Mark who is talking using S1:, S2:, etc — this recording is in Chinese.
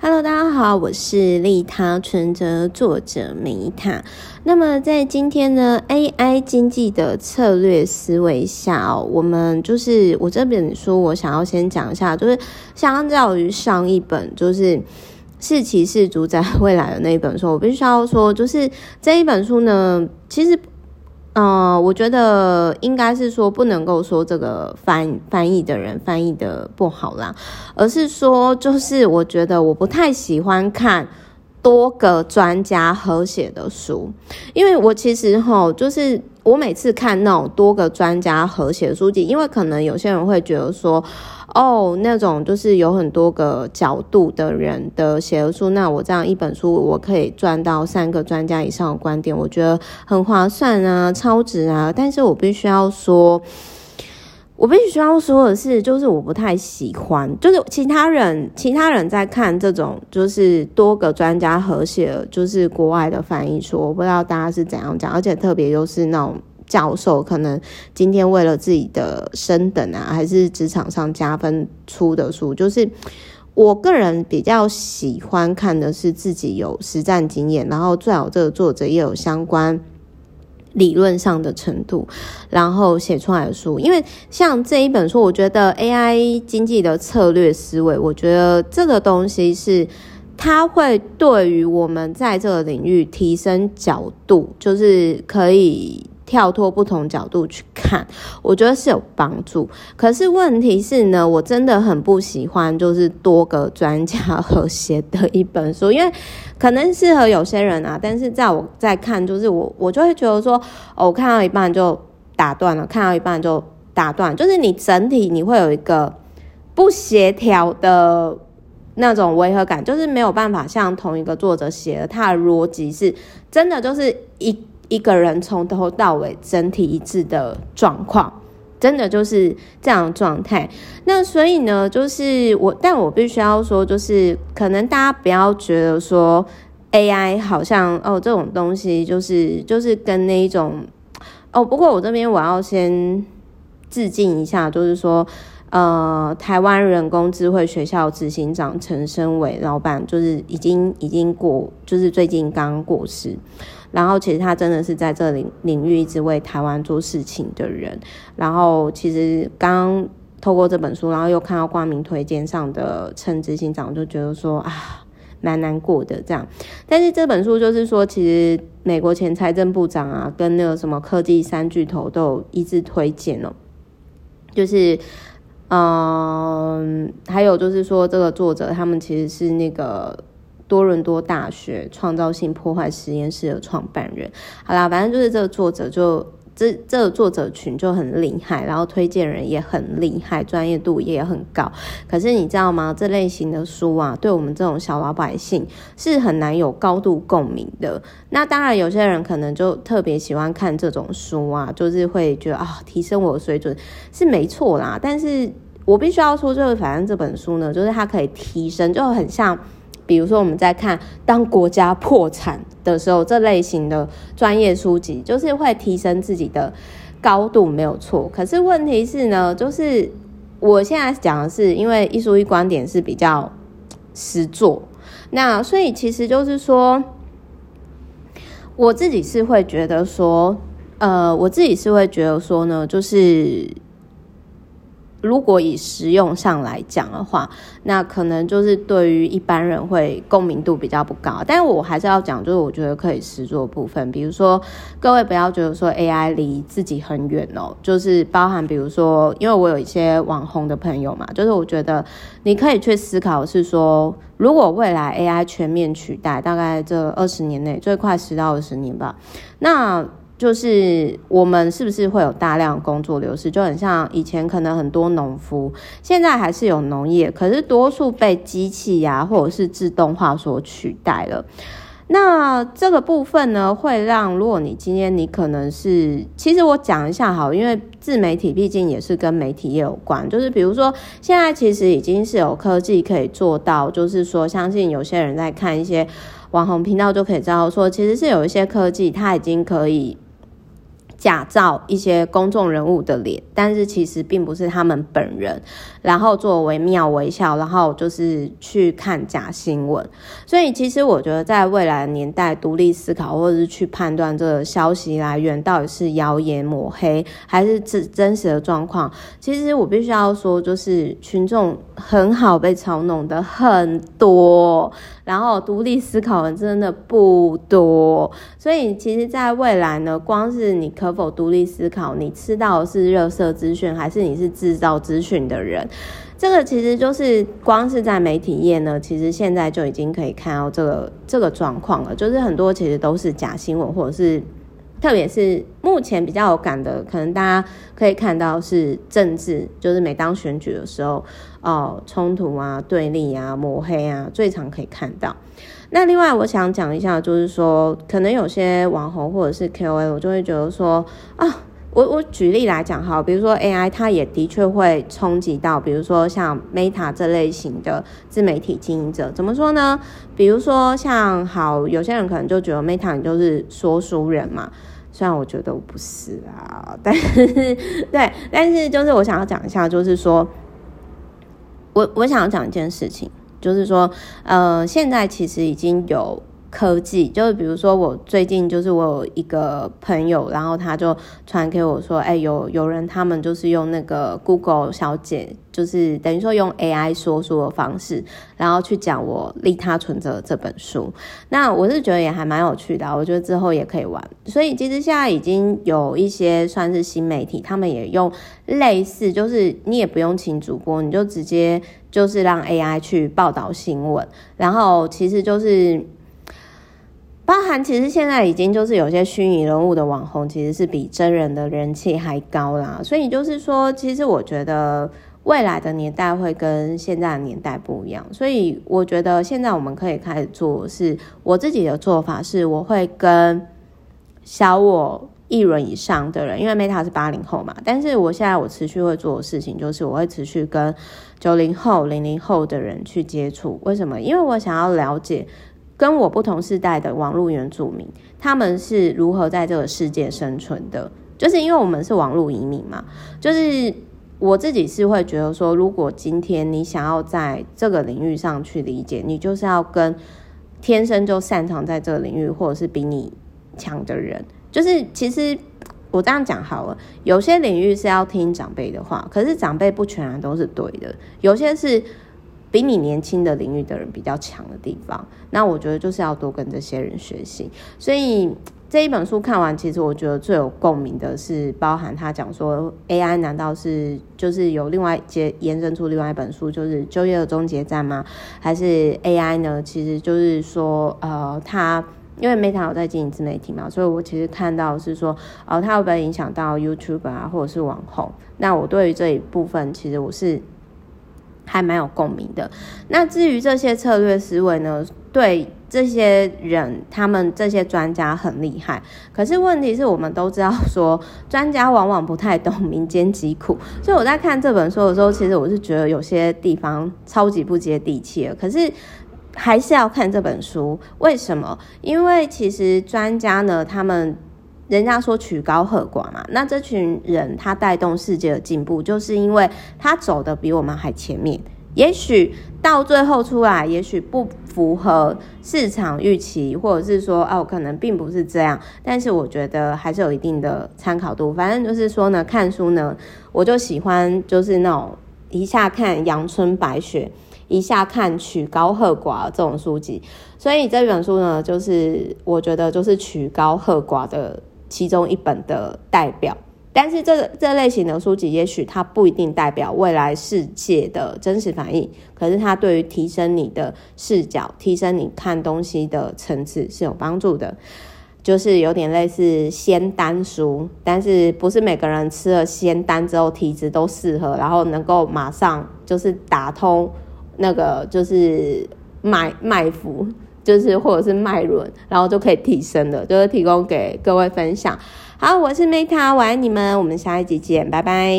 S1: Hello，大家好，我是利他存折作者米塔。那么在今天呢，AI 经济的策略思维下哦，我们就是我这本书，我想要先讲一下，就是相较于上一本，就是是骑士主宰未来的那一本书，我必须要说，就是这一本书呢，其实。呃，我觉得应该是说不能够说这个翻翻译的人翻译的不好啦，而是说就是我觉得我不太喜欢看多个专家合写的书，因为我其实吼就是我每次看那种多个专家合写的书籍，因为可能有些人会觉得说。哦，那种就是有很多个角度的人的写的书，那我这样一本书，我可以赚到三个专家以上的观点，我觉得很划算啊，超值啊！但是我必须要说，我必须要说的是，就是我不太喜欢，就是其他人其他人在看这种就是多个专家合写，就是国外的翻译书，我不知道大家是怎样讲，而且特别又是那种。教授可能今天为了自己的升等啊，还是职场上加分出的书，就是我个人比较喜欢看的是自己有实战经验，然后最好这个作者也有相关理论上的程度，然后写出来的书。因为像这一本书，我觉得 AI 经济的策略思维，我觉得这个东西是它会对于我们在这个领域提升角度，就是可以。跳脱不同角度去看，我觉得是有帮助。可是问题是呢，我真的很不喜欢就是多个专家合写的一本书，因为可能适合有些人啊。但是在我在看，就是我我就会觉得说，哦，我看到一半就打断了，看到一半就打断，就是你整体你会有一个不协调的那种违和感，就是没有办法像同一个作者写的，他的逻辑是真的就是一。一个人从头到尾整体一致的状况，真的就是这样的状态。那所以呢，就是我，但我必须要说，就是可能大家不要觉得说 AI 好像哦这种东西，就是就是跟那一种哦。不过我这边我要先致敬一下，就是说呃，台湾人工智慧学校执行长陈升伟老板，就是已经已经过，就是最近刚过世。然后其实他真的是在这领领域一直为台湾做事情的人。然后其实刚透过这本书，然后又看到挂名推荐上的陈执行长，就觉得说啊，蛮难过的这样。但是这本书就是说，其实美国前财政部长啊，跟那个什么科技三巨头都一致推荐哦。就是嗯，还有就是说，这个作者他们其实是那个。多伦多大学创造性破坏实验室的创办人，好啦，反正就是这个作者就这这个作者群就很厉害，然后推荐人也很厉害，专业度也很高。可是你知道吗？这类型的书啊，对我们这种小老百姓是很难有高度共鸣的。那当然，有些人可能就特别喜欢看这种书啊，就是会觉得啊，提升我的水准是没错啦。但是我必须要说，就是反正这本书呢，就是它可以提升，就很像。比如说，我们在看当国家破产的时候，这类型的专业书籍，就是会提升自己的高度，没有错。可是问题是呢，就是我现在讲的是，因为一书一观点是比较实作，那所以其实就是说，我自己是会觉得说，呃，我自己是会觉得说呢，就是。如果以实用上来讲的话，那可能就是对于一般人会共鸣度比较不高。但我还是要讲，就是我觉得可以实作部分，比如说各位不要觉得说 AI 离自己很远哦，就是包含比如说，因为我有一些网红的朋友嘛，就是我觉得你可以去思考是说，如果未来 AI 全面取代，大概这二十年内最快十到二十年吧，那。就是我们是不是会有大量工作流失？就很像以前可能很多农夫，现在还是有农业，可是多数被机器呀、或者是自动化所取代了。那这个部分呢，会让如果你今天你可能是，其实我讲一下好，因为自媒体毕竟也是跟媒体也有关。就是比如说，现在其实已经是有科技可以做到，就是说，相信有些人在看一些网红频道就可以知道说，其实是有一些科技它已经可以。假造一些公众人物的脸，但是其实并不是他们本人，然后作为妙微笑，然后就是去看假新闻。所以其实我觉得，在未来的年代，独立思考或者是去判断这个消息来源到底是谣言抹黑还是真真实的状况，其实我必须要说，就是群众很好被操弄的很多，然后独立思考的真的不多。所以其实，在未来呢，光是你可。否独立思考？你吃到的是热色资讯，还是你是制造资讯的人？这个其实就是光是在媒体业呢，其实现在就已经可以看到这个这个状况了。就是很多其实都是假新闻，或者是特别是目前比较有感的，可能大家可以看到是政治，就是每当选举的时候，哦，冲突啊、对立啊、抹黑啊，最常可以看到。那另外，我想讲一下，就是说，可能有些网红或者是 KOL，我就会觉得说，啊，我我举例来讲哈，比如说 AI，它也的确会冲击到，比如说像 Meta 这类型的自媒体经营者，怎么说呢？比如说像好，有些人可能就觉得 Meta 你就是说书人嘛，虽然我觉得我不是啊，但是 对，但是就是我想要讲一下，就是说我我想要讲一件事情。就是说，呃，现在其实已经有科技，就是比如说，我最近就是我有一个朋友，然后他就传给我说，哎，有有人他们就是用那个 Google 小姐。就是等于说用 AI 说书的方式，然后去讲我利他存折这本书。那我是觉得也还蛮有趣的，我觉得之后也可以玩。所以其实现在已经有一些算是新媒体，他们也用类似，就是你也不用请主播，你就直接就是让 AI 去报道新闻。然后其实就是包含，其实现在已经就是有些虚拟人物的网红，其实是比真人的人气还高啦。所以就是说，其实我觉得。未来的年代会跟现在的年代不一样，所以我觉得现在我们可以开始做，是我自己的做法是，我会跟小我一轮以上的人，因为 Meta 是八零后嘛，但是我现在我持续会做的事情就是，我会持续跟九零后、零零后的人去接触。为什么？因为我想要了解跟我不同世代的网络原住民，他们是如何在这个世界生存的，就是因为我们是网络移民嘛，就是。我自己是会觉得说，如果今天你想要在这个领域上去理解，你就是要跟天生就擅长在这个领域，或者是比你强的人。就是其实我这样讲好了，有些领域是要听长辈的话，可是长辈不全然都是对的，有些是比你年轻的领域的人比较强的地方。那我觉得就是要多跟这些人学习，所以。这一本书看完，其实我觉得最有共鸣的是，包含他讲说，AI 难道是就是有另外接延伸出另外一本书，就是就业的终结站吗？还是 AI 呢？其实就是说，呃，他因为 Meta 有在经营自媒体嘛，所以我其实看到是说，呃，他会不会影响到 YouTube 啊，或者是网红？那我对于这一部分，其实我是还蛮有共鸣的。那至于这些策略思维呢，对。这些人，他们这些专家很厉害，可是问题是我们都知道说，专家往往不太懂民间疾苦。所以我在看这本书的时候，其实我是觉得有些地方超级不接地气的。可是还是要看这本书，为什么？因为其实专家呢，他们人家说曲高和寡嘛，那这群人他带动世界的进步，就是因为他走得比我们还前面。也许到最后出来，也许不符合市场预期，或者是说，哦，可能并不是这样。但是我觉得还是有一定的参考度。反正就是说呢，看书呢，我就喜欢就是那种一下看阳春白雪，一下看曲高和寡这种书籍。所以这本书呢，就是我觉得就是曲高和寡的其中一本的代表。但是这这类型的书籍，也许它不一定代表未来世界的真实反应，可是它对于提升你的视角、提升你看东西的层次是有帮助的。就是有点类似仙丹书，但是不是每个人吃了仙丹之后体质都适合，然后能够马上就是打通那个就是脉脉浮，就是或者是脉轮，然后就可以提升的，就是提供给各位分享。好，我是 Meta，我爱你们，我们下一集见，拜拜。